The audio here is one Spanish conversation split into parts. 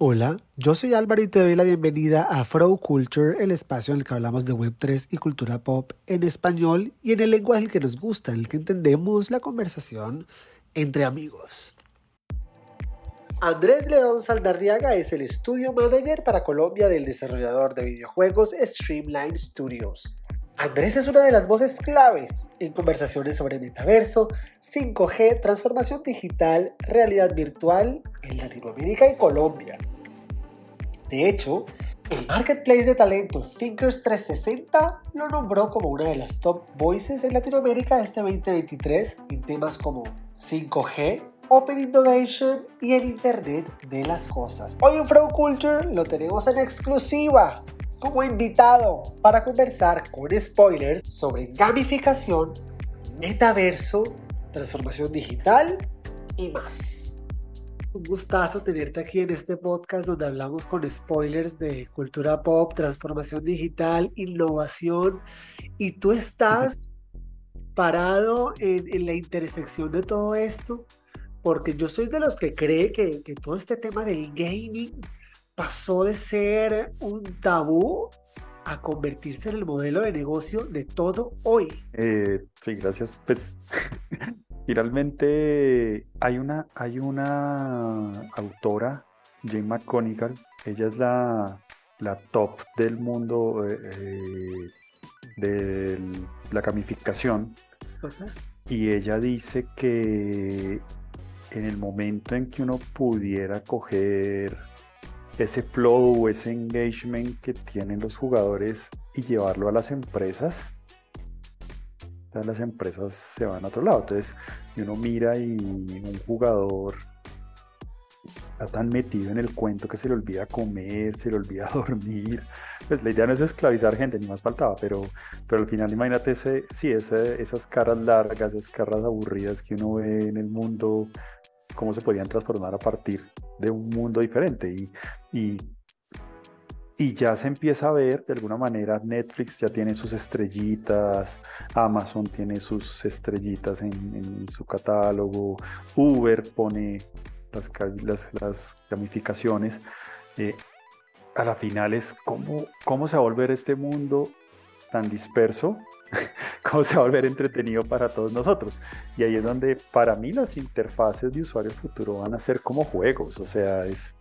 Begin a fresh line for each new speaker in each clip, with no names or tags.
Hola, yo soy Álvaro y te doy la bienvenida a Fro Culture, el espacio en el que hablamos de Web3 y cultura pop en español y en el lenguaje que nos gusta, en el que entendemos la conversación entre amigos. Andrés León Saldarriaga es el estudio manager para Colombia del desarrollador de videojuegos Streamline Studios. Andrés es una de las voces claves en conversaciones sobre metaverso, 5G, transformación digital, realidad virtual en Latinoamérica y Colombia. De hecho, el marketplace de talento Thinkers 360 lo nombró como una de las top voices en Latinoamérica este 2023 en temas como 5G, Open Innovation y el Internet de las Cosas. Hoy en Flow Culture lo tenemos en exclusiva como invitado para conversar con spoilers sobre gamificación, metaverso, transformación digital y más. Un gustazo tenerte aquí en este podcast donde hablamos con spoilers de cultura pop, transformación digital, innovación y tú estás parado en, la intersección de todo esto porque yo soy de los que cree que, que todo este tema del gaming pasó de ser un tabú a convertirse en el modelo de negocio de todo hoy.
Eh, sí, gracias. Pues finalmente hay una, hay una autora, Jane McConigal, ella es la, la top del mundo eh, eh, de la gamificación. Y ella dice que en el momento en que uno pudiera coger ese flow, ese engagement que tienen los jugadores y llevarlo a las empresas, las empresas se van a otro lado. Entonces, uno mira y un jugador está tan metido en el cuento que se le olvida comer, se le olvida dormir. Pues la idea no es esclavizar gente, ni más faltaba, pero, pero al final imagínate ese, sí, esas caras largas, esas caras aburridas que uno ve en el mundo cómo se podían transformar a partir de un mundo diferente. Y, y, y, ya se empieza a ver, de alguna manera, Netflix ya tiene sus estrellitas, Amazon tiene sus estrellitas en, su catálogo, Uber pone las, las, las ramificaciones. Eh, a la final es cómo, cómo se va a volver este mundo tan disperso cómo se va a volver entretenido para todos nosotros. Y ahí es donde para mí las interfaces de usuario futuro van a ser como juegos, o sea, es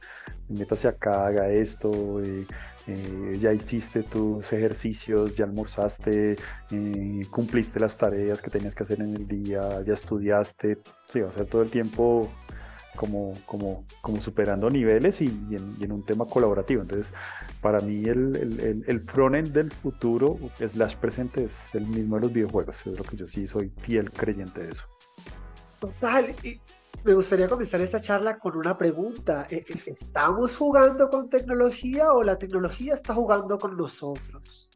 métase acá, haga esto, eh, eh, ya hiciste tus ejercicios, ya almorzaste, eh, cumpliste las tareas que tenías que hacer en el día, ya estudiaste, sí, va a ser todo el tiempo como, como, como superando niveles y, en, un tema colaborativo. Entonces, para mí el, el, el, frontend del futuro, slash presente, es el mismo de los videojuegos. Es lo que yo sí soy fiel creyente de eso.
Total. Y me gustaría comenzar esta charla con una pregunta. Eh, eh, ¿Estamos jugando con tecnología o la tecnología está jugando con nosotros?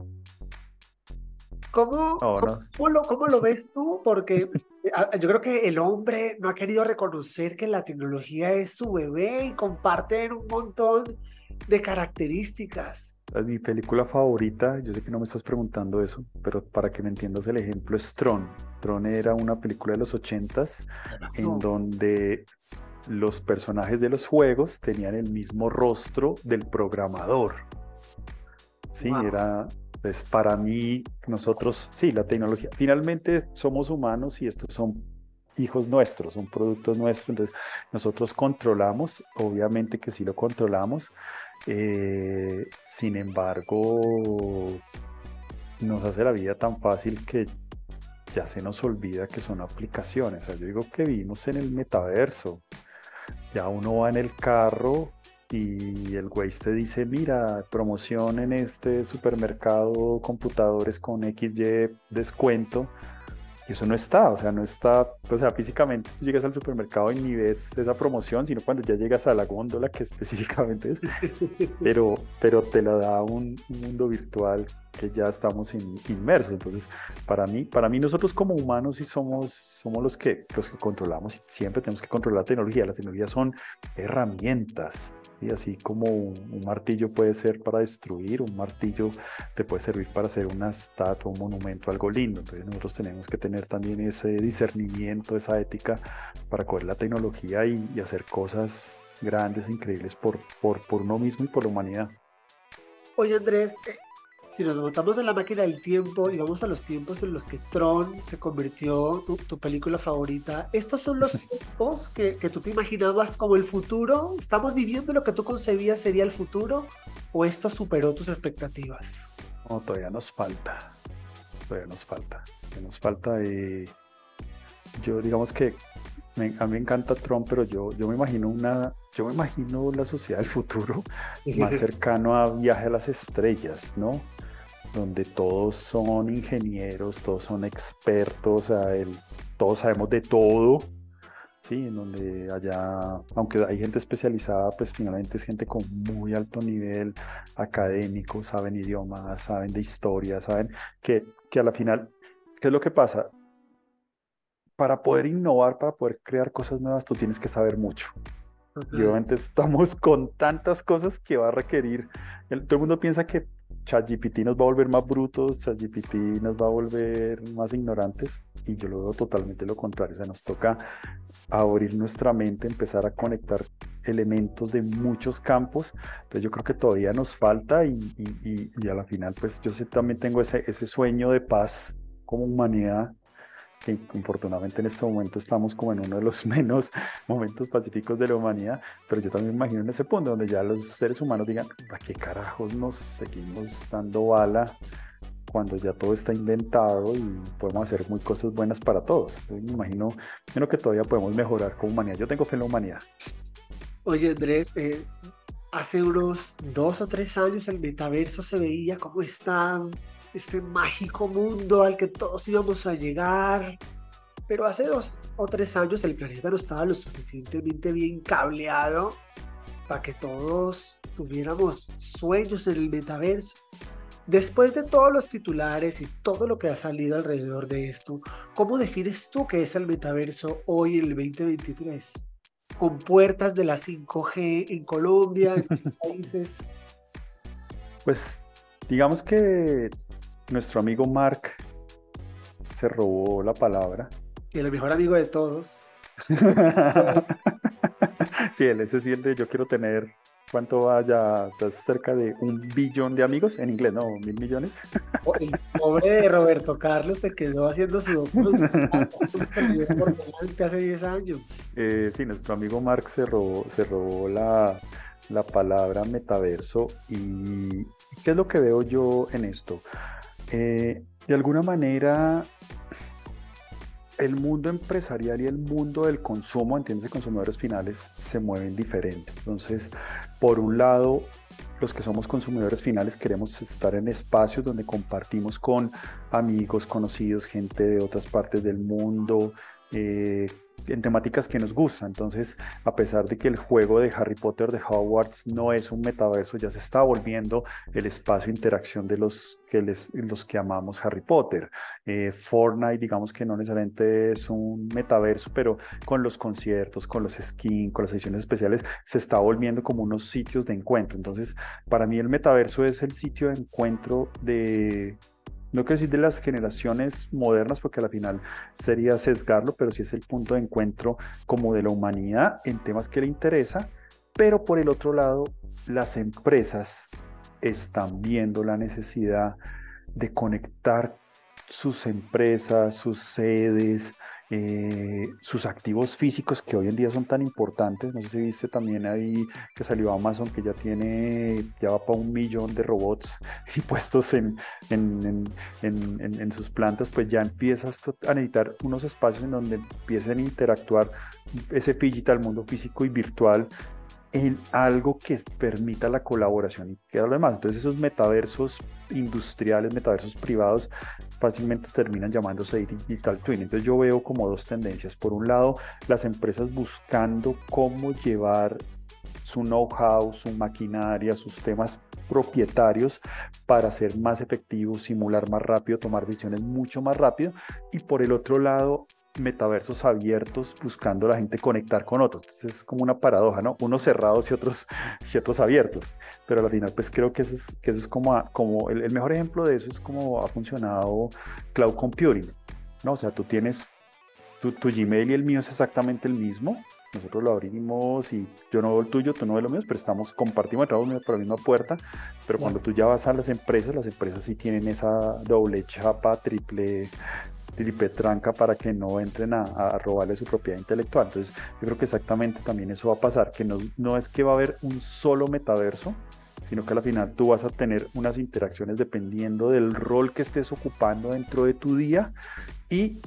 ¿Cómo, cómo, lo, ¿Cómo, lo, ves tú? Porque yo creo que el hombre no ha querido reconocer que la tecnología es su bebé y comparten un montón de características.
Mi película favorita, yo sé que no me estás preguntando eso, pero para que me entiendas el ejemplo es Tron. Tron era una película de los ochentas en donde los personajes de los juegos tenían el mismo rostro del programador. Sí, era, pues para mí, nosotros, sí, la tecnología, finalmente somos humanos y estos son hijos nuestros, son productos nuestros, entonces nosotros controlamos, obviamente que sí lo controlamos, eh, sin embargo, nos hace la vida tan fácil que ya se nos olvida que son aplicaciones. yo digo que vivimos en el metaverso. Ya uno va en el carro y el güey te dice, mira, promoción en este supermercado, computadores con XY descuento. Y eso no está, o sea, no está, o sea, físicamente tú llegas al supermercado y ni ves esa promoción, sino cuando ya llegas a la góndola, que específicamente es, pero, pero te la da un, mundo virtual que ya estamos inmersos. Entonces, para mí, para mí nosotros como humanos sí somos, somos los que, los que controlamos y siempre tenemos que controlar la tecnología. La tecnología son herramientas, y así como un, martillo puede ser para destruir, un martillo te puede servir para hacer una estatua, un monumento, algo lindo. Entonces nosotros tenemos que tener también ese discernimiento, esa ética para coger la tecnología y, hacer cosas grandes, increíbles por, por, por uno mismo y por la humanidad.
Oye Andrés, eh, si nos montamos en la máquina del tiempo y vamos a los tiempos en los que Tron se convirtió tu, tu película favorita, ¿estos son los tiempos que, que, tú te imaginabas como el futuro? ¿Estamos viviendo lo que tú concebías sería el futuro? ¿O esto superó tus expectativas?
No, todavía nos falta. Todavía nos falta. Nos falta y yo digamos que me, a mí me encanta Tron, pero yo, yo me imagino una, yo me imagino la sociedad del futuro más cercano a viaje a las estrellas, ¿no? donde todos son ingenieros, todos son expertos, el, todos sabemos de todo, ¿sí? En donde allá, aunque hay gente especializada, pues finalmente es gente con muy alto nivel académico, saben idiomas, saben de historia, saben que, que a la final, ¿qué es lo que pasa? Para poder innovar, para poder crear cosas nuevas, tú tienes que saber mucho. Y obviamente estamos con tantas cosas que va a requerir. todo el mundo piensa que ChatGPT nos va a volver más brutos, ChatGPT nos va a volver más ignorantes y yo lo veo totalmente lo contrario. O sea, nos toca abrir nuestra mente, empezar a conectar elementos de muchos campos. Entonces yo creo que todavía nos falta y, y, y, a la final pues yo sí, también tengo ese, ese sueño de paz como humanidad que infortunadamente en este momento estamos como en uno de los menos momentos pacíficos de la humanidad, pero yo también me imagino en ese punto donde ya los seres humanos digan, ¿a qué carajos nos seguimos dando bala cuando ya todo está inventado y podemos hacer muy cosas buenas para todos? me imagino, creo que todavía podemos mejorar como humanidad. Yo tengo fe en la humanidad.
Oye, Andrés, eh, hace unos dos o tres años el metaverso se veía como está este mágico mundo al que todos íbamos a llegar. Pero hace dos o tres años el planeta no estaba lo suficientemente bien cableado para que todos tuviéramos sueños en el metaverso. Después de todos los titulares y todo lo que ha salido alrededor de esto, ¿cómo defines tú qué es el metaverso hoy en el 2023? Con puertas de la 5G en Colombia, en países.
Pues digamos que nuestro amigo Mark se robó la palabra.
Y el mejor amigo de todos.
sí, él ese sí el de yo quiero tener, ¿cuánto vaya? ¿Estás cerca de un billón de amigos? En inglés, ¿no? ¿Mil millones?
El pobre de Roberto Carlos se quedó haciendo su hace 10 años.
Eh, sí, nuestro amigo Mark se robó, se robó la, la palabra metaverso y ¿qué es lo que veo yo en esto? Eh, de alguna manera, el mundo empresarial y el mundo del consumo, entiendes, consumidores finales, se mueven diferente. Entonces, por un lado, los que somos consumidores finales queremos estar en espacios donde compartimos con amigos, conocidos, gente de otras partes del mundo, eh, en temáticas que nos gustan. Entonces, a pesar de que el juego de Harry Potter de Hogwarts no es un metaverso, ya se está volviendo el espacio de interacción de los que, les, los que amamos Harry Potter. Eh, Fortnite, digamos que no necesariamente es un metaverso, pero con los conciertos, con los skins, con las ediciones especiales, se está volviendo como unos sitios de encuentro. Entonces, para mí el metaverso es el sitio de encuentro de no quiero decir de las generaciones modernas, porque al final sería sesgarlo, pero sí es el punto de encuentro como de la humanidad en temas que le interesa, pero por el otro lado, las empresas están viendo la necesidad de conectar sus empresas, sus sedes, eh, sus activos físicos que hoy en día son tan importantes. No sé si viste también ahí que salió Amazon que ya tiene, ya va para un millón de robots y puestos en, en, en, en sus plantas, pues ya empiezas a necesitar unos espacios en donde empiecen a interactuar ese digital, mundo físico y virtual en algo que permita la colaboración y que lo demás. Entonces esos metaversos industriales, metaversos privados, fácilmente terminan llamándose digital twin. Entonces yo veo como dos tendencias. Por un lado, las empresas buscando cómo llevar su know-how, su maquinaria, sus temas propietarios para ser más efectivos, simular más rápido, tomar decisiones mucho más rápido. Y por el otro lado, metaversos abiertos buscando a la gente conectar con otros. Entonces es como una paradoja, ¿no? Unos cerrados y otros, y otros abiertos. Pero al final pues creo que eso es, que eso es como, como el, mejor ejemplo de eso es como ha funcionado cloud computing, ¿no? O sea, tú tienes tu, tu Gmail y el mío es exactamente el mismo, nosotros lo abrimos y yo no veo el tuyo, tú no ves lo mío, pero estamos, compartimos, entramos por la misma puerta, pero cuando tú ya vas a las empresas, las empresas sí tienen esa doble chapa, triple triple tranca para que no entren a, a, robarle su propiedad intelectual. Entonces, yo creo que exactamente también eso va a pasar, que no, no es que va a haber un solo metaverso, sino que al final tú vas a tener unas interacciones dependiendo del rol que estés ocupando dentro de tu día y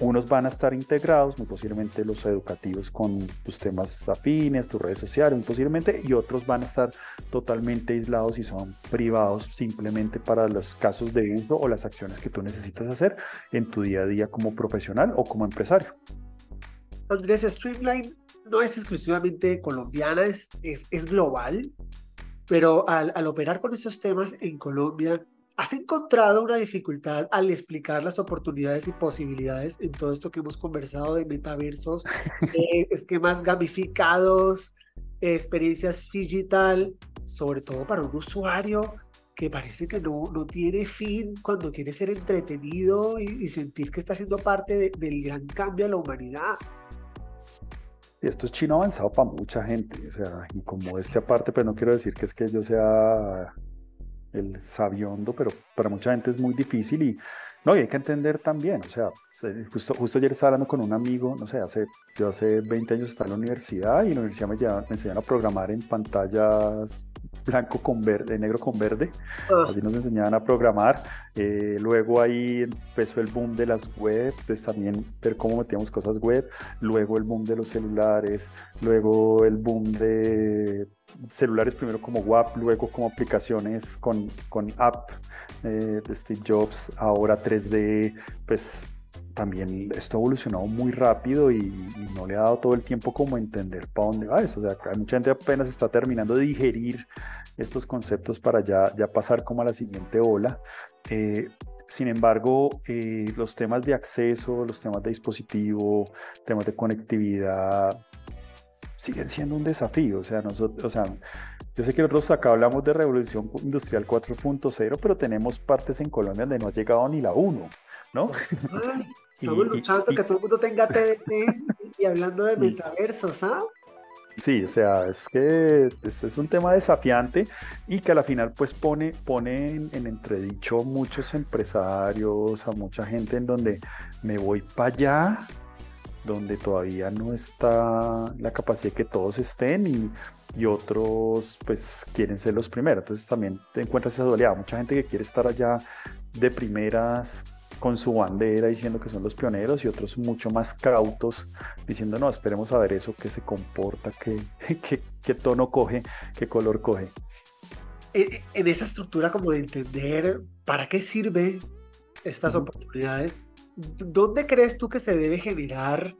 unos van a estar integrados, muy posiblemente los educativos con tus temas afines, tus redes sociales, muy posiblemente, y otros van a estar totalmente aislados y son privados simplemente para los casos de uso o las acciones que tú necesitas hacer en tu día a día como profesional o como empresario.
Andrés, Streamline no es exclusivamente colombiana, es, es, es global, pero al, al operar con esos temas en Colombia, ¿Has encontrado una dificultad al explicar las oportunidades y posibilidades en todo esto que hemos conversado de metaversos, eh, esquemas gamificados, experiencias digital, sobre todo para un usuario que parece que no, no tiene fin cuando quiere ser entretenido y, y sentir que está siendo parte de, del gran cambio a la humanidad?
Y esto es chino avanzado para mucha gente, o sea, y como este aparte, pero no quiero decir que es que yo sea el sabiondo, pero para mucha gente es muy difícil y no, y hay que entender también, o sea, justo, justo ayer estaba hablando con un amigo, no sé, hace, yo hace 20 años estaba en la universidad y en la universidad me, llevan, me enseñaron a programar en pantallas blanco con verde, negro con verde, ah. así nos enseñaban a programar. Eh, luego ahí empezó el boom de las web, pues también ver cómo metíamos cosas web, luego el boom de los celulares, luego el boom de celulares primero como WAP, luego como aplicaciones con, con app eh, de Steve Jobs, ahora 3D, pues también esto ha evolucionado muy rápido y, no le ha dado todo el tiempo como entender para dónde va eso. O sea, mucha gente apenas está terminando de digerir estos conceptos para ya, ya pasar como a la siguiente ola. Eh, sin embargo, eh, los temas de acceso, los temas de dispositivo, temas de conectividad, siguen siendo un desafío. O sea, nosotros, o sea, yo sé que nosotros acá hablamos de revolución industrial 4.0, pero tenemos partes en Colombia donde no ha llegado ni la 1, ¿no?
Estamos luchando que todo el mundo tenga TDT y hablando de metaversos, ¿ah?
Sí, o sea, es que es, es, un tema desafiante y que a la final pues pone, pone en, en, entredicho muchos empresarios, a mucha gente en donde me voy para allá donde todavía no está la capacidad de que todos estén y, y, otros pues quieren ser los primeros. Entonces también te encuentras esa dualidad. Mucha gente que quiere estar allá de primeras con su bandera diciendo que son los pioneros y otros mucho más cautos diciendo no, esperemos a ver eso, que se comporta, qué que, que, tono coge, qué color coge.
En esa estructura como de entender para qué sirve estas uh -huh. oportunidades, ¿dónde crees tú que se debe generar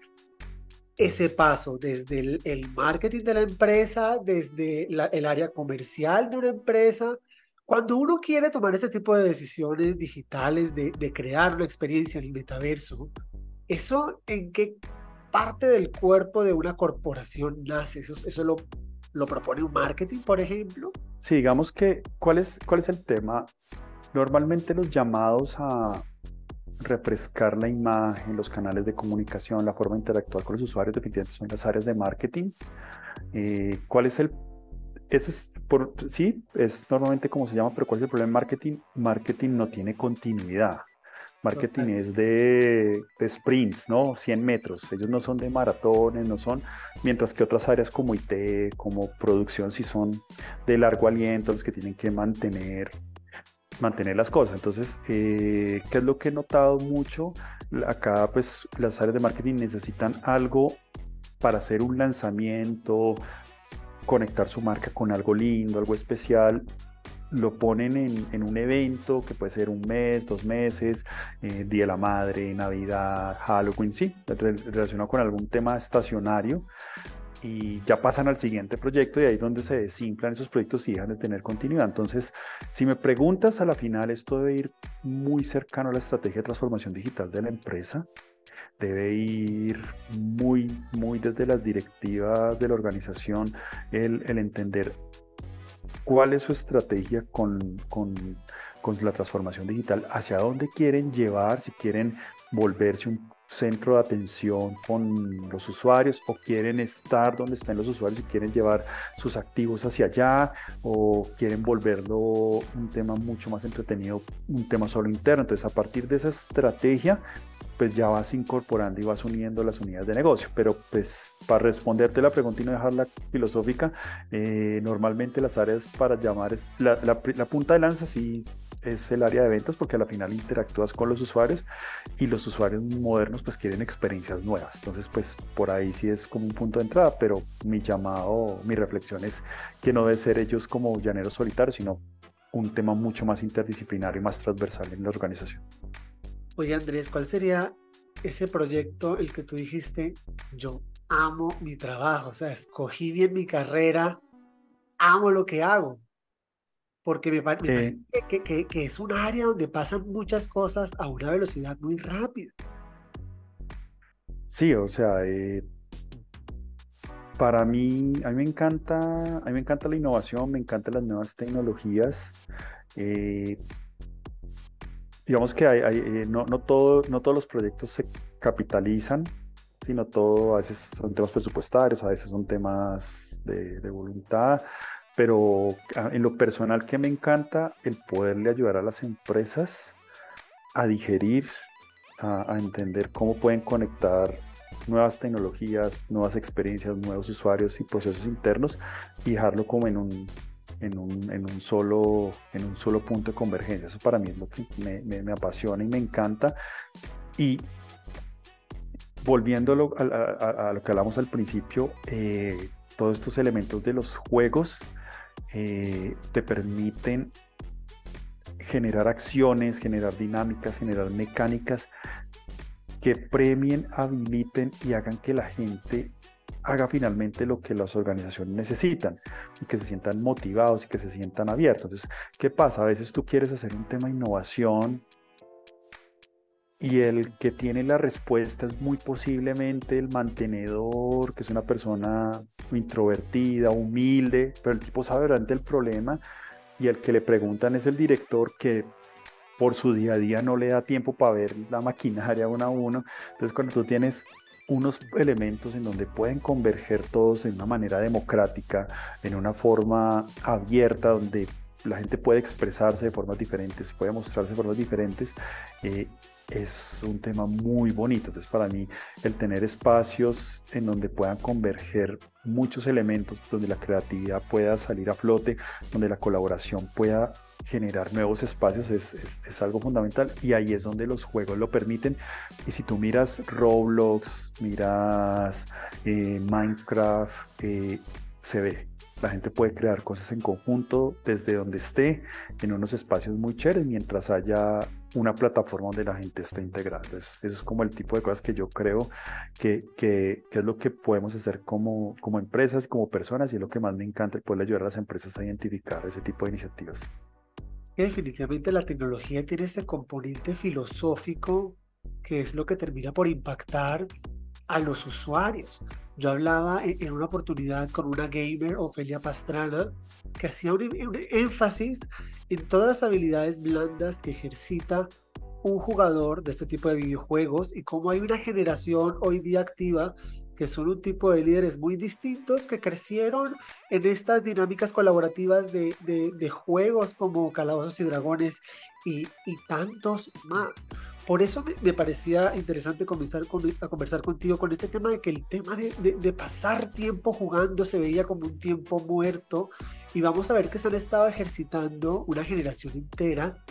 ese paso desde el, el marketing de la empresa, desde la, el área comercial de una empresa? Cuando uno quiere tomar ese tipo de decisiones digitales, de, de crear una experiencia en el metaverso, ¿eso en qué parte del cuerpo de una corporación nace? ¿Eso, eso lo, lo propone un marketing, por ejemplo?
Sí, digamos que, ¿cuál es, cuál es el tema? Normalmente los llamados a, refrescar la imagen, los canales de comunicación, la forma de interactuar con los usuarios, definitivamente son las áreas de marketing. Eh, ¿Cuál es el ese es por, sí, es normalmente como se llama, pero ¿cuál es el problema en marketing? Marketing no tiene continuidad. Marketing es de, de, sprints, ¿no? 100 metros. Ellos no son de maratones, no son, mientras que otras áreas como IT, como producción, sí son de largo aliento, los que tienen que mantener mantener las cosas. Entonces, eh, ¿qué es lo que he notado mucho? Acá, pues, las áreas de marketing necesitan algo para hacer un lanzamiento, conectar su marca con algo lindo, algo especial. Lo ponen en, en un evento que puede ser un mes, dos meses, eh, Día de la Madre, Navidad, Halloween, sí, relacionado con algún tema estacionario y ya pasan al siguiente proyecto y ahí es donde se desinflan esos proyectos y dejan de tener continuidad. Entonces, si me preguntas a la final, esto debe ir muy cercano a la estrategia de transformación digital de la empresa, debe ir muy, muy desde las directivas de la organización, el, entender cuál es su estrategia con, con, con la transformación digital, hacia dónde quieren llevar, si quieren volverse un centro de atención con los usuarios o quieren estar donde están los usuarios y quieren llevar sus activos hacia allá o quieren volverlo un tema mucho más entretenido, un tema solo interno. Entonces a partir de esa estrategia pues ya vas incorporando y vas uniendo las unidades de negocio. Pero pues para responderte la pregunta y no dejarla filosófica, eh, normalmente las áreas para llamar es la, punta de lanza sí es el área de ventas porque a la final interactúas con los usuarios y los usuarios modernos pues quieren experiencias nuevas. Entonces pues por ahí sí es como un punto de entrada, pero mi llamado, mi reflexión es que no debe ser ellos como llaneros solitarios, sino un tema mucho más interdisciplinario y más transversal en la organización.
Oye Andrés, ¿cuál sería ese proyecto el que tú dijiste, yo amo mi trabajo, o sea, escogí bien mi carrera, amo lo que hago? Porque me, parece eh. que, que, es un área donde pasan muchas cosas a una velocidad muy rápida.
Sí, o sea, eh, para mí, a mí me encanta, a mí me encanta la innovación, me encantan las nuevas tecnologías. Eh, digamos que hay, eh, no, no, todo, no todos los proyectos se capitalizan, sino todo, a veces son temas presupuestarios, a veces son temas de, voluntad, pero en lo personal que me encanta el poderle ayudar a las empresas a digerir, a, a entender cómo pueden conectar nuevas tecnologías, nuevas experiencias, nuevos usuarios y procesos internos y dejarlo como en un, en un, en un, solo, en un solo punto de convergencia. Eso para mí es lo que me, apasiona y me encanta. Y volviendo a, lo que hablamos al principio, eh, todos estos elementos de los juegos eh, te permiten generar acciones, generar dinámicas, generar mecánicas que premien, habiliten y hagan que la gente haga finalmente lo que las organizaciones necesitan y que se sientan motivados y que se sientan abiertos. Entonces, ¿qué pasa? A veces tú quieres hacer un tema de innovación y el que tiene la respuesta es muy posiblemente el mantenedor, que es una persona introvertida, humilde, pero el tipo sabe realmente el problema y el que le preguntan es el director que por su día a día no le da tiempo para ver la maquinaria uno a uno. Entonces, cuando tú tienes unos elementos en donde pueden converger todos en una manera democrática, en una forma abierta, donde la gente puede expresarse de formas diferentes, puede mostrarse de formas diferentes, eh, es un tema muy bonito. Entonces, para mí, el tener espacios en donde puedan converger muchos elementos, donde la creatividad pueda salir a flote, donde la colaboración pueda generar nuevos espacios es, es, algo fundamental y ahí es donde los juegos lo permiten. Y si tú miras Roblox, miras eh, Minecraft, eh, se ve. La gente puede crear cosas en conjunto desde donde esté, en unos espacios muy chéveres, mientras haya una plataforma donde la gente esté integrada. eso es como el tipo de cosas que yo creo que, que, que, es lo que podemos hacer como, como empresas, como personas, y es lo que más me encanta, poder ayudar a las empresas a identificar ese tipo de iniciativas
definitivamente la tecnología tiene este componente filosófico que es lo que termina por impactar a los usuarios. Yo hablaba en, una oportunidad con una gamer, Ofelia Pastrana, que hacía un, un, énfasis en todas las habilidades blandas que ejercita un jugador de este tipo de videojuegos y cómo hay una generación hoy día activa que son un tipo de líderes muy distintos que crecieron en estas dinámicas colaborativas de, de, juegos como Calabozos y Dragones y, y tantos más. Por eso me, parecía interesante comenzar a conversar contigo con este tema de que el tema de, de, pasar tiempo jugando se veía como un tiempo muerto y vamos a ver que se han estado ejercitando una generación entera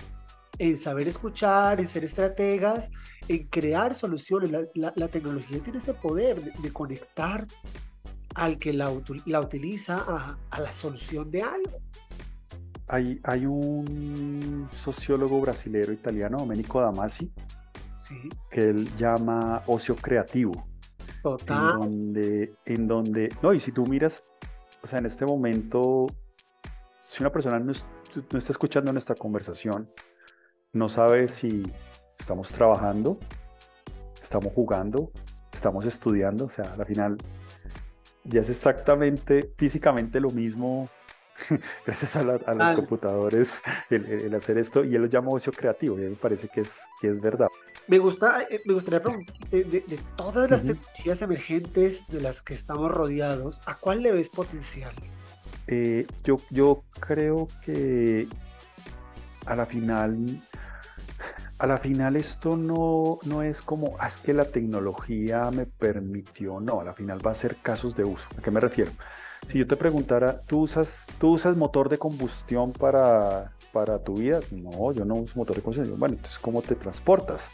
en saber escuchar, en ser estrategas, en crear soluciones. La, tecnología tiene ese poder de, conectar al que la, la utiliza a, a, la solución de algo.
Hay, hay un sociólogo brasilero italiano, Domenico Damasi, sí. que él llama ocio creativo.
Total.
En donde, en donde, no, y si tú miras, o sea, en este momento, si una persona no, no está escuchando nuestra conversación, no sabe si estamos trabajando, estamos jugando, estamos estudiando, o sea, al final ya es exactamente físicamente lo mismo gracias a, los computadores el, hacer esto y él lo llama ocio creativo y a me parece que es, que es verdad.
Me, gusta, eh, me gustaría preguntar, de, todas las tecnologías emergentes de las que estamos rodeados, ¿a cuál le ves potencial?
Eh, yo, yo creo que a la final, a la final esto no, no es como, ah, es que la tecnología me permitió, no, a la final va a ser casos de uso. ¿A qué me refiero? Si yo te preguntara, ¿tú usas, ¿tú usas motor de combustión para, para tu vida? No, yo no uso motor de combustión. Bueno, entonces, ¿cómo te transportas?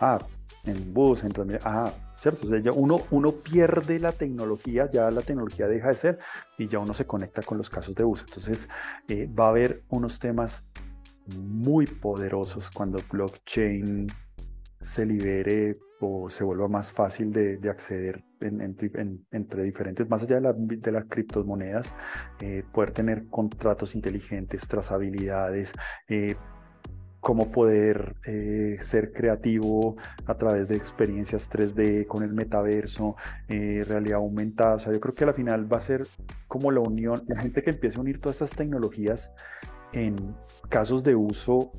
Ah, en bus, en. Ah, ¿cierto? O sea, ya uno, uno pierde la tecnología, ya la tecnología deja de ser y ya uno se conecta con los casos de uso. Entonces, eh, va a haber unos temas muy poderosos cuando blockchain se libere o se vuelva más fácil de, acceder entre diferentes, más allá de, las criptomonedas, eh, poder tener contratos inteligentes, trazabilidades, eh, cómo poder eh, ser creativo a través de experiencias 3D con el metaverso, realidad aumentada. O sea, yo creo que al final va a ser como la unión, la gente que empiece a unir todas estas tecnologías en casos de uso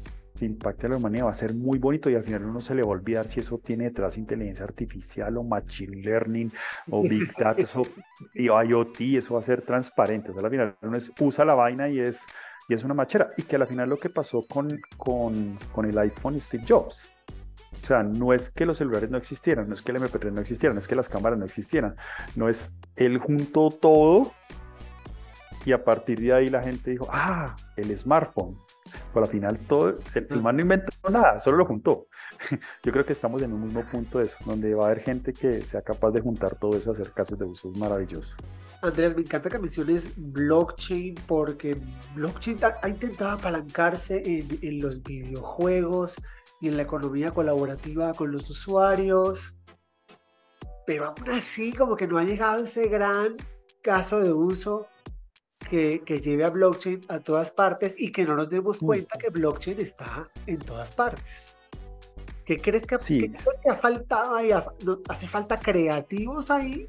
impacte a la humanidad va a ser muy bonito y al final uno se le va a olvidar si eso tiene detrás inteligencia artificial o machine learning o big data eso, y IoT, eso va a ser transparente. O sea, al final uno usa la vaina y es, y es una machera. Y que al final lo que pasó con, con, con el iPhone Steve Jobs. O sea, no es que los celulares no existieran, no es que el MP3 no existiera, no es que las cámaras no existieran, no es él juntó todo y a partir de ahí la gente dijo, ah, el smartphone. Pero al final todo, el, el man no inventó nada, solo lo juntó. Yo creo que estamos en un mismo punto de eso, donde va a haber gente que sea capaz de juntar todo eso, hacer casos de usos maravillosos.
Andrés, me encanta que menciones blockchain porque blockchain ha, intentado apalancarse en, en, los videojuegos y en la economía colaborativa con los usuarios, pero aún así como que no ha llegado ese gran caso de uso que, lleve a blockchain a todas partes y que no nos demos cuenta que blockchain está en todas partes. ¿Qué crees que, sí. que ha faltado ahí? ¿Hace falta creativos ahí?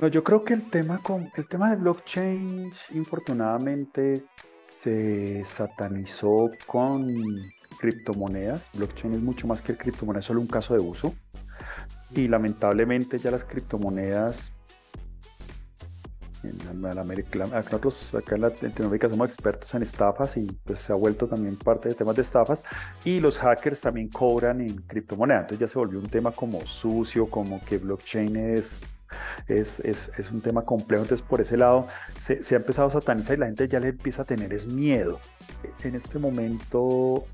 No, yo creo que el tema, con, el tema de blockchain, infortunadamente, se satanizó con criptomonedas. Blockchain es mucho más que el criptomoneda, solo un caso de uso. Y lamentablemente ya las criptomonedas en, América, nosotros acá en Latinoamérica somos expertos en estafas y pues se ha vuelto también parte de temas de estafas y los hackers también cobran en criptomonedas, entonces ya se volvió un tema como sucio, como que blockchain es es, es, es, un tema complejo, entonces por ese lado se, se, ha empezado a satanizar y la gente ya le empieza a tener es miedo. En este momento,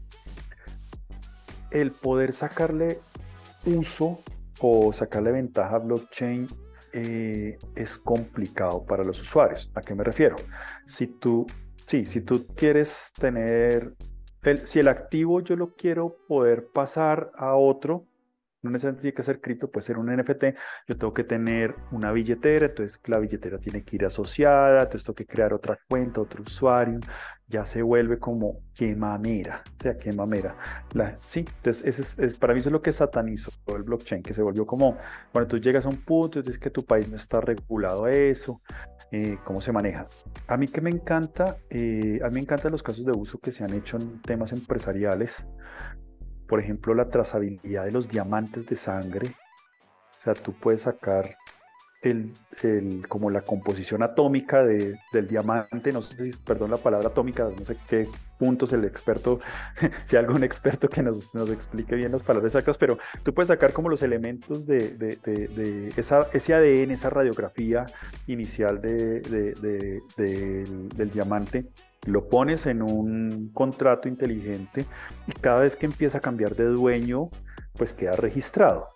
el poder sacarle uso o sacarle ventaja a blockchain eh, es complicado para los usuarios. ¿A qué me refiero? Si tú, sí, si tú quieres tener, el, si el activo yo lo quiero poder pasar a otro, no necesariamente tiene que ser cripto, puede ser un NFT, yo tengo que tener una billetera, entonces la billetera tiene que ir asociada, entonces tengo que crear otra cuenta, otro usuario, ya se vuelve como qué mamera, o sea, qué mamera. La, sí, entonces ese es, para mí eso es lo que satanizó el blockchain, que se volvió como, cuando tú llegas a un punto y dices que tu país no está regulado a eso, eh, cómo se maneja. A mí que me encanta, eh, a mí me encantan los casos de uso que se han hecho en temas empresariales, por ejemplo, la trazabilidad de los diamantes de sangre. O sea, tú puedes sacar el, como la composición atómica del diamante, no sé si, perdón la palabra atómica, no sé qué puntos el experto, si hay algún experto que nos, nos, explique bien las palabras exactas, pero tú puedes sacar como los elementos de, de, de, esa, ese ADN, esa radiografía inicial del diamante lo pones en un contrato inteligente y cada vez que empieza a cambiar de dueño, pues queda registrado.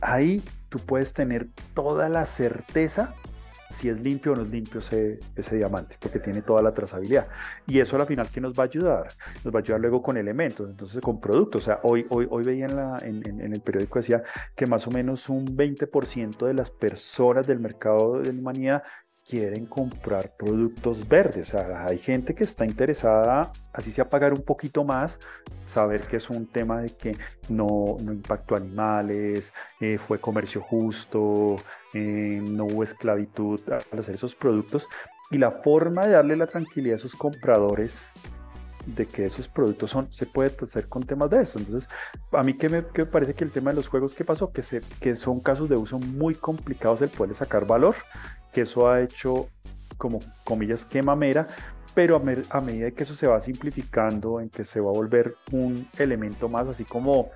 Ahí tú puedes tener toda la certeza si es limpio o no es limpio ese, ese, diamante, porque tiene toda la trazabilidad. Y eso al final, ¿qué nos va a ayudar? Nos va a ayudar luego con elementos, entonces con productos. O sea, hoy, hoy, hoy veía en, la, en, el periódico decía que más o menos un 20% de las personas del mercado de la humanidad quieren comprar productos verdes. O sea, hay gente que está interesada, así sea pagar un poquito más, saber que es un tema de que no, no impactó animales, eh, fue comercio justo, eh, no hubo esclavitud al hacer esos productos. Y la forma de darle la tranquilidad a sus compradores de que esos productos son, se puede hacer con temas de eso. Entonces, a mí que me, que me parece que el tema de los juegos, ¿qué pasó? Que, se, que son casos de uso muy complicados el poder sacar valor, que eso ha hecho como comillas quemamera, pero a, a, medida que eso se va simplificando, en que se va a volver un elemento más, así como,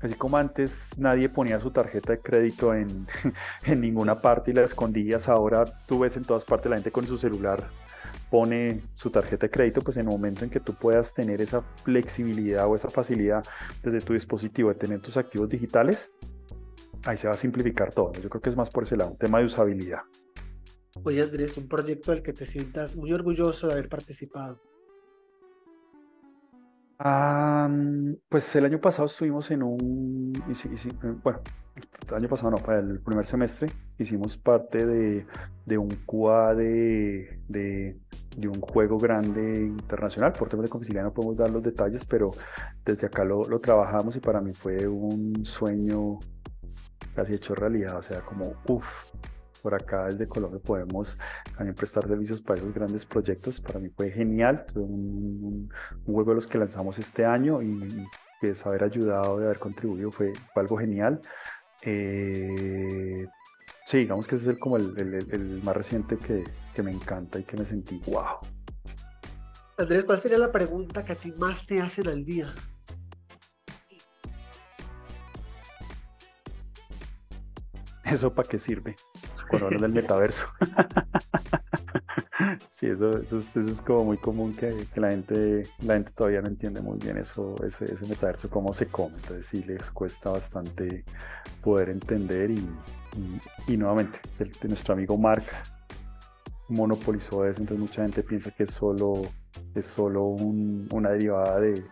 así como antes nadie ponía su tarjeta de crédito en, en ninguna parte y la escondías, ahora tú ves en todas partes la gente con su celular pone su tarjeta de crédito, pues en el momento en que tú puedas tener esa flexibilidad o esa facilidad desde tu dispositivo de tener tus activos digitales, ahí se va a simplificar todo. Yo creo que es más por ese lado, un tema de usabilidad.
Oye Andrés, un proyecto del que te sientas muy orgulloso de haber participado.
pues el año pasado estuvimos en un, eh, bueno, el año pasado no, para el primer semestre hicimos parte de, un QA de, de, un juego grande internacional. Por temas de confidencialidad no podemos dar los detalles, pero desde acá lo, lo trabajamos y para mí fue un sueño casi hecho realidad. O sea, como, uff, por acá desde Colombia podemos también prestar servicios para esos grandes proyectos. Para mí fue genial, tuve un, juego de los que lanzamos este año y, pues haber ayudado, de haber contribuido fue, algo genial. Eh, sí, digamos que ese es el, como el, más reciente que, que, me encanta y que me sentí wow.
Andrés, ¿cuál sería la pregunta que a ti más te hacen al día?
¿Eso para qué sirve? cuando hablan del metaverso. sí, eso, eso, es, como muy común que, la, gente, la gente todavía no entiende muy bien eso, ese, ese metaverso, cómo se come. Entonces sí les cuesta bastante poder entender y, y, nuevamente, nuestro amigo Mark monopolizó eso, entonces mucha gente piensa que es solo, es solo una derivada de,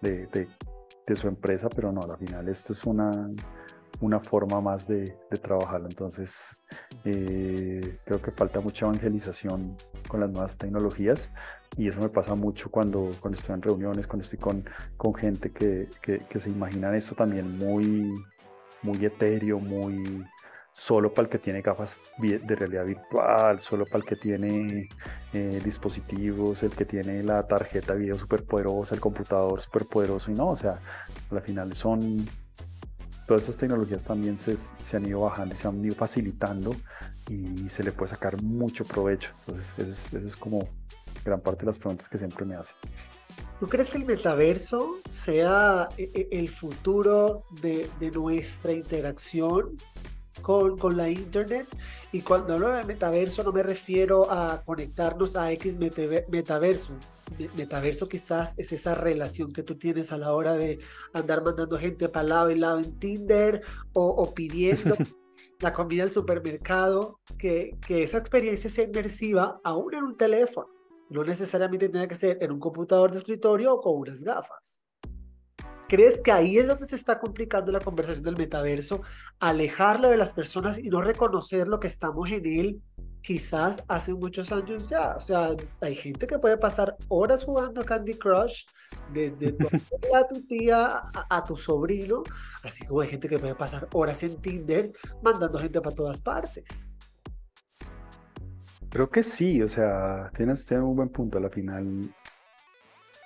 de, su empresa, pero no, al final esto es una una forma más de, trabajarlo. Entonces, eh, creo que falta mucha evangelización con las nuevas tecnologías y eso me pasa mucho cuando, cuando estoy en reuniones, cuando estoy con, con gente que, que, se imaginan esto también muy, muy etéreo, muy solo para el que tiene gafas de realidad virtual, solo para el que tiene eh, dispositivos, el que tiene la tarjeta de video súper poderosa, el computador súper poderoso y no, o sea, al final son todas estas tecnologías también se, se, han ido bajando y se han ido facilitando y se le puede sacar mucho provecho. Entonces, eso es, como gran parte de las preguntas que siempre me hacen.
¿Tú crees que el metaverso sea eh, eh, el futuro de, de nuestra interacción con, con, la internet. Y cuando hablo de metaverso no me refiero a conectarnos a X metaverso, metaverso quizás es esa relación que tú tienes a la hora de andar mandando gente para lado y lado en Tinder o, pidiendo la comida del supermercado, que, que esa experiencia sea inmersiva aún en un teléfono. No necesariamente tiene que ser en un computador de escritorio o con unas gafas. ¿Crees que ahí es donde se está complicando la conversación del metaverso? Alejarlo de las personas y no reconocer lo que estamos en él quizás hace muchos años ya. O sea, hay gente que puede pasar horas jugando Candy Crush, desde tu a tu tía a, tu sobrino, así como hay gente que puede pasar horas en Tinder mandando gente para todas partes.
Creo que sí, o sea, tienes, tienes un buen punto. A la final,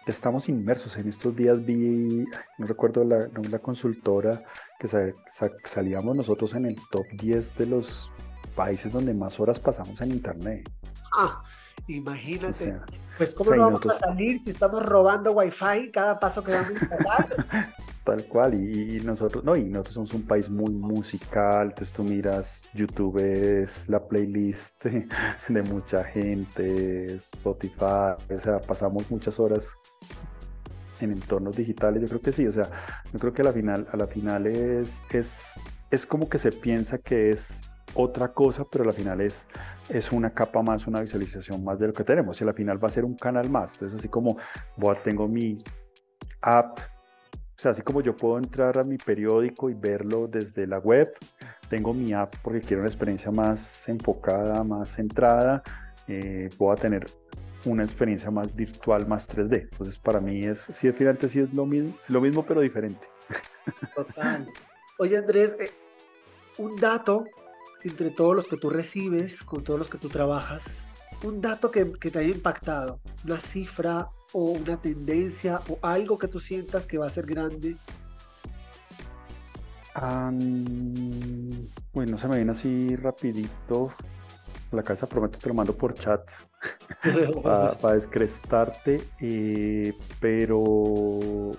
estamos inmersos. En estos días vi, no recuerdo la, la consultora, que salíamos nosotros en el top 10 de los países donde más horas pasamos en internet.
Ah, imagínate. pues cómo no vamos a salir si estamos robando wifi cada paso que damos
Tal cual, y, nosotros, no, y nosotros somos un país muy musical, entonces tú miras YouTube es la playlist de mucha gente, Spotify, o sea, pasamos muchas horas en entornos digitales, yo creo que sí, o sea, yo creo que a la final, a la final es, es, es como que se piensa que es otra cosa, pero al final es, es una capa más, una visualización más de lo que tenemos. Y al final va a ser un canal más. Entonces, así como tengo mi app, o sea, así como yo puedo entrar a mi periódico y verlo desde la web, tengo mi app porque quiero una experiencia más enfocada, más centrada. Eh, voy a tener una experiencia más virtual, más 3D. Entonces, para mí es, sí, finalmente sí es lo mismo, lo mismo pero diferente.
Total. Oye, Andrés, eh, un dato entre todos los que tú recibes, con todos los que tú trabajas, un dato que, que te haya impactado, una cifra o una tendencia o algo que tú sientas que va a ser grande
bueno, no se me viene así rapidito la cabeza, prometo te lo mando por chat para descrestarte, eh, pero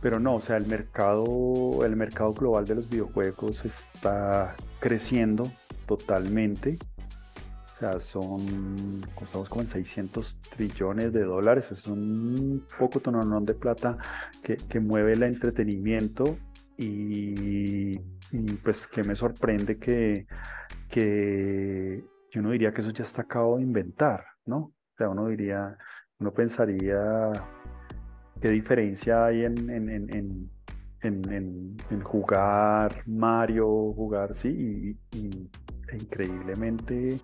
pero no, o sea, el mercado, el mercado global de los videojuegos está creciendo totalmente. Sea, son, estamos como en 600 trillones de dólares, es un poco tononón de plata que, que mueve el entretenimiento y, pues que me sorprende que, que yo no diría que eso ya está acabado de inventar, ¿no? O sea, uno diría, uno pensaría qué diferencia hay en, en, en, en jugar Mario, jugar, sí, y, e increíblemente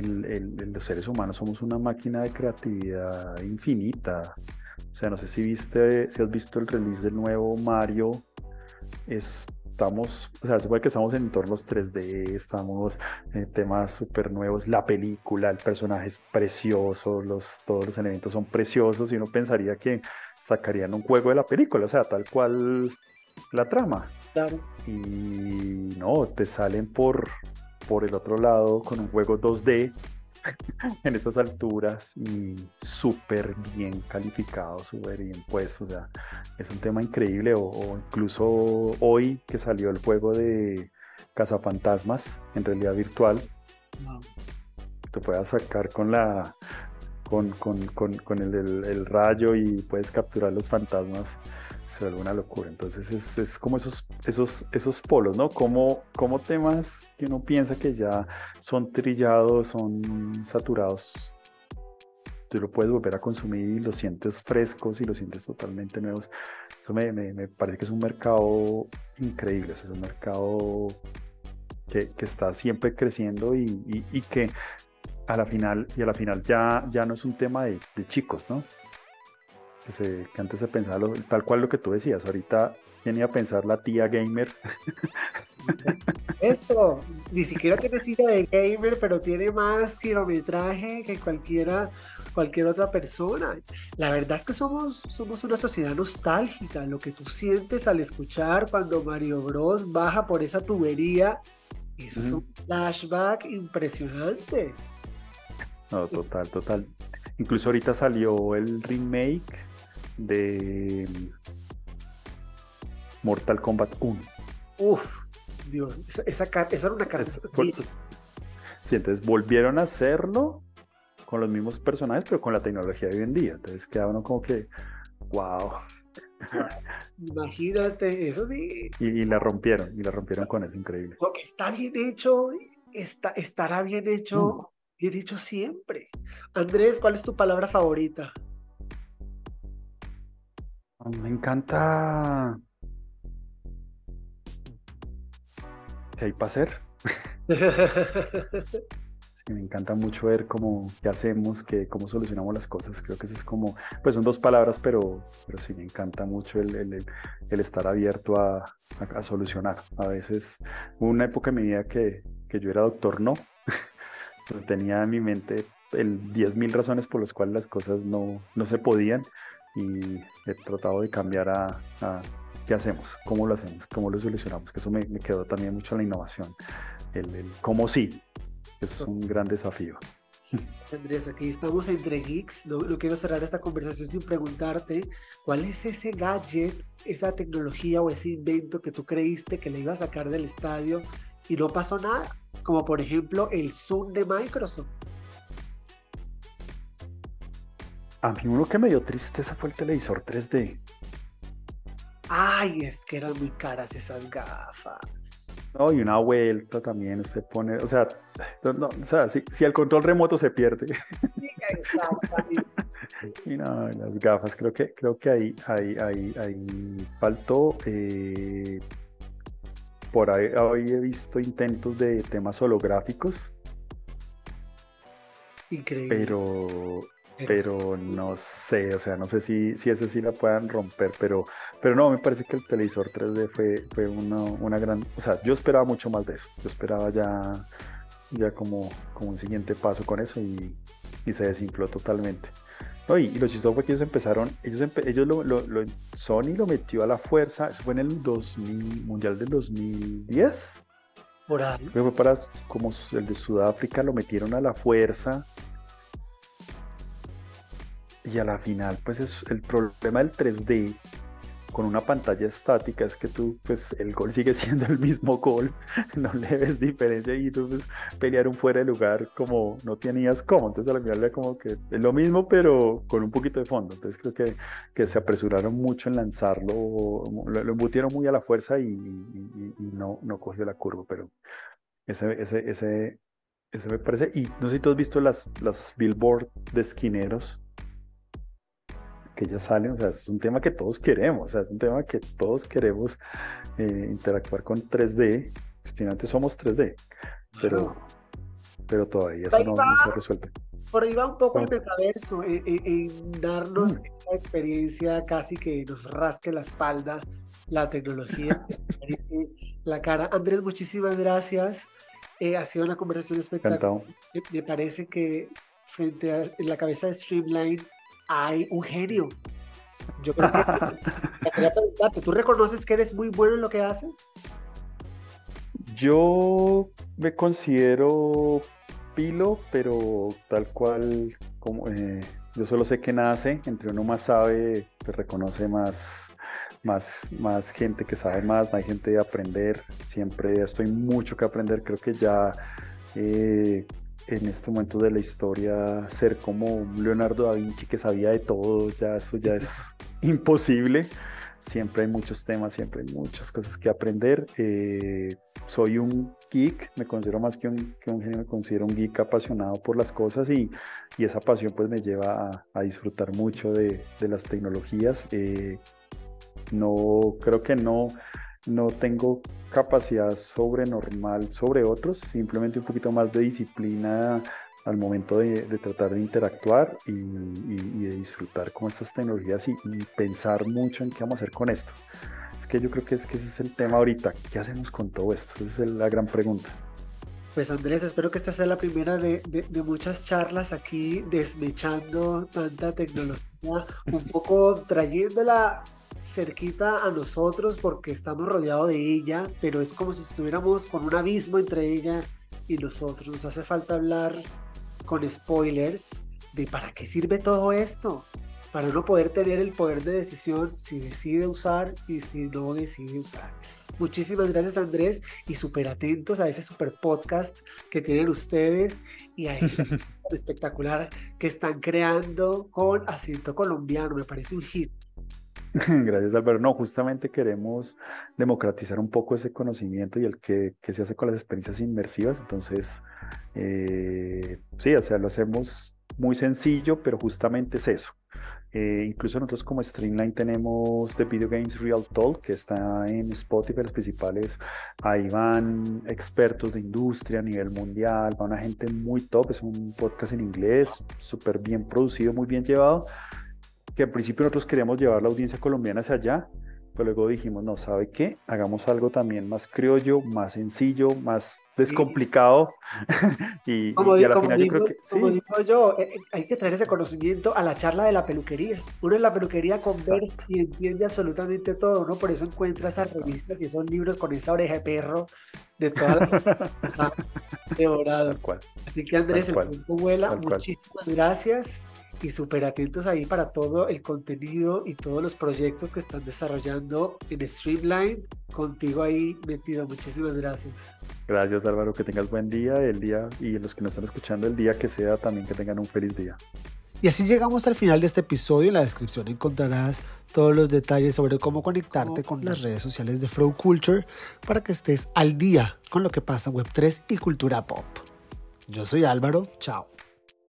los seres humanos somos una máquina de creatividad infinita. O sea, no sé si viste, si has visto el release del nuevo Mario. Estamos, o sea, se puede que estamos en entornos 3D, estamos en temas súper nuevos. La película, el personaje es precioso, los, todos los elementos son preciosos y uno pensaría que sacarían un juego de la película, o sea, tal cual la trama.
Claro.
Y no, te salen por, por el otro lado con un juego 2D en estas alturas y súper bien calificado, súper bien puesto. O sea, es un tema increíble. O, incluso hoy que salió el juego de Cazafantasmas en realidad virtual, te puedas sacar con la con, con, el, rayo y puedes capturar los fantasmas se vuelve una locura. Entonces es, es, como esos, esos, esos polos, ¿no? Como, como temas que uno piensa que ya son trillados, son saturados. Tú lo puedes volver a consumir y los sientes frescos y los sientes totalmente nuevos. Eso me, me, parece que es un mercado increíble, es un mercado que, que está siempre creciendo y, y, que a la final, y a la final ya, ya no es un tema de, de chicos, ¿no? Que, antes se pensaba tal cual lo que tú decías, ahorita venía a pensar la tía gamer.
Esto, ni siquiera tiene silla de gamer, pero tiene más kilometraje que cualquiera, cualquier otra persona. La verdad es que somos, somos una sociedad nostálgica. Lo que tú sientes al escuchar cuando Mario Bros baja por esa tubería, eso es un flashback impresionante.
No, total, total. Incluso ahorita salió el remake de Mortal Kombat 1.
Uf, Dios, esa, esa, era una cara.
Sí, entonces volvieron a hacerlo con los mismos personajes, pero con la tecnología de hoy en día. Entonces queda uno como que, wow.
Imagínate, eso sí.
Y, la rompieron, y la rompieron con eso, increíble.
Lo que está bien hecho, está, estará bien hecho, mm. bien hecho siempre. Andrés, ¿cuál es tu palabra favorita?
Me encanta. ¿Qué hay para hacer? sí, me encanta mucho ver cómo qué hacemos, qué, cómo solucionamos las cosas. Creo que eso es como, pues son dos palabras, pero, pero sí me encanta mucho el, el, estar abierto a, a, solucionar. A veces, hubo una época en mi vida que, que yo era doctor, no. tenía en mi mente el 10.000 razones por las cuales las cosas no, no se podían y he tratado de cambiar a, qué hacemos, cómo lo hacemos, cómo lo solucionamos, que eso me, quedó también mucho la innovación, el, cómo sí, eso es un gran desafío.
Andrés, aquí estamos entre geeks. No, no, quiero cerrar esta conversación sin preguntarte cuál es ese gadget, esa tecnología o ese invento que tú creíste que le iba a sacar del estadio y no pasó nada. Como por ejemplo el Zoom de Microsoft.
A mí uno que me dio tristeza fue el televisor 3D.
Ay, es que eran muy caras esas gafas.
No, y una vuelta también usted pone, o sea, no, o sea si, el control remoto se pierde. Sí, exactamente. y no, las gafas, creo que, creo que ahí, ahí, ahí, ahí faltó. Eh, por ahí, hoy he visto intentos de temas holográficos.
Increíble.
Pero pero no sé, o sea, no sé si, si ese sí la puedan romper, pero, pero no, me parece que el televisor 3D fue, fue una, una gran, o sea, yo esperaba mucho más de eso, yo esperaba ya ya como, como un siguiente paso con eso y, y se desinfló totalmente. No, y, lo chistoso fue que ellos empezaron, ellos, ellos lo, lo, lo, Sony lo metió a la fuerza, eso fue en el 2000, Mundial del 2010.
Por ahí.
Fue para, como el de Sudáfrica, lo metieron a la fuerza. Y a la final, pues es el problema del 3D con una pantalla estática es que tú, pues el gol sigue siendo el mismo gol, no le ves diferencia y tú pues, pelear un fuera de lugar como no tenías cómo, entonces a la final como que es lo mismo pero con un poquito de fondo, entonces creo que, que se apresuraron mucho en lanzarlo, lo, lo embutieron muy a la fuerza y, y, y, no, no cogió la curva, pero ese, ese, ese, me parece, y no sé si tú has visto las, las billboard de esquineros que ya salen, o sea, es un tema que todos queremos, o sea, es un tema que todos queremos eh, interactuar con 3D, pues, finalmente somos 3D, pero, pero todavía eso no, no, se ha resuelto.
Por ahí va un poco el metaverso, en, en, en darnos mm. esa experiencia casi que nos rasque la espalda, la tecnología, la cara. Andrés, muchísimas gracias. Eh, ha sido una conversación espectacular. Me, me, parece que frente a la cabeza de Streamline hay un genio. Yo creo que quería preguntarte, ¿tú reconoces que eres muy bueno en lo que haces?
Yo me considero pilo, pero tal cual como eh, yo solo sé que nace, entre uno más sabe, te reconoce más, más, más gente que sabe más, más gente de aprender. Siempre estoy mucho que aprender, creo que ya eh, en este momento de la historia ser como Leonardo da Vinci que sabía de todo, ya eso ya es imposible. Siempre hay muchos temas, siempre hay muchas cosas que aprender. Eh, soy un geek, me considero más que un, que un genio, me considero un geek apasionado por las cosas y, y esa pasión pues me lleva a, a disfrutar mucho de, de las tecnologías. Eh, no, creo que no, no tengo capacidad sobrenormal sobre otros, simplemente un poquito más de disciplina al momento de, tratar de interactuar y, de disfrutar con estas tecnologías y, pensar mucho en qué vamos a hacer con esto. Es que yo creo que, es que ese es el tema ahorita. ¿Qué hacemos con todo esto? Esa es la gran pregunta.
Pues Andrés, espero que esta sea la primera de, de, de muchas charlas aquí desmechando tanta tecnología, un poco trayéndola cerquita a nosotros porque estamos rodeados de ella, pero es como si estuviéramos con un abismo entre ella y nosotros. Nos hace falta hablar con spoilers de para qué sirve todo esto, para no poder tener el poder de decisión si decide usar y si no decide usar. Muchísimas gracias Andrés y súper atentos a ese super podcast que tienen ustedes y a el espectacular que están creando con acento colombiano. Me parece un hit.
Gracias, Álvaro. No, justamente queremos democratizar un poco ese conocimiento y el que, que se hace con las experiencias inmersivas. Entonces, eh, sí, o sea, lo hacemos muy sencillo, pero justamente es eso. Eh, incluso nosotros como Streamline tenemos The Video Games Real Talk, que está en Spotify, los principales. Ahí van expertos de industria a nivel mundial, va una gente muy top, es un podcast en inglés, súper bien producido, muy bien llevado que al principio nosotros queríamos llevar la audiencia colombiana hacia allá, pero luego dijimos, no, ¿sabe qué? Hagamos algo también más criollo, más sencillo, más descomplicado. y,
como, y a la como final digo, yo creo que como sí. digo yo, eh, hay que traer ese conocimiento a la charla de la peluquería. Uno en la peluquería conversa y entiende absolutamente todo. Uno por eso encuentra esas revistas y esos libros con esa oreja de perro de toda la está devorado. Así que Andrés, el tiempo vuela. Muchísimas gracias y súper atentos ahí para todo el contenido y todos los proyectos que están desarrollando en Streamline. Contigo ahí metido. Muchísimas gracias.
Gracias Álvaro, que tengas buen día, el día y los que nos están escuchando el día que sea también que tengan un feliz día.
Y así llegamos al final de este episodio. En la descripción encontrarás todos los detalles sobre cómo conectarte con las redes sociales de Flow Culture para que estés al día con lo que pasa en Web3 y cultura pop. Yo soy Álvaro, chao.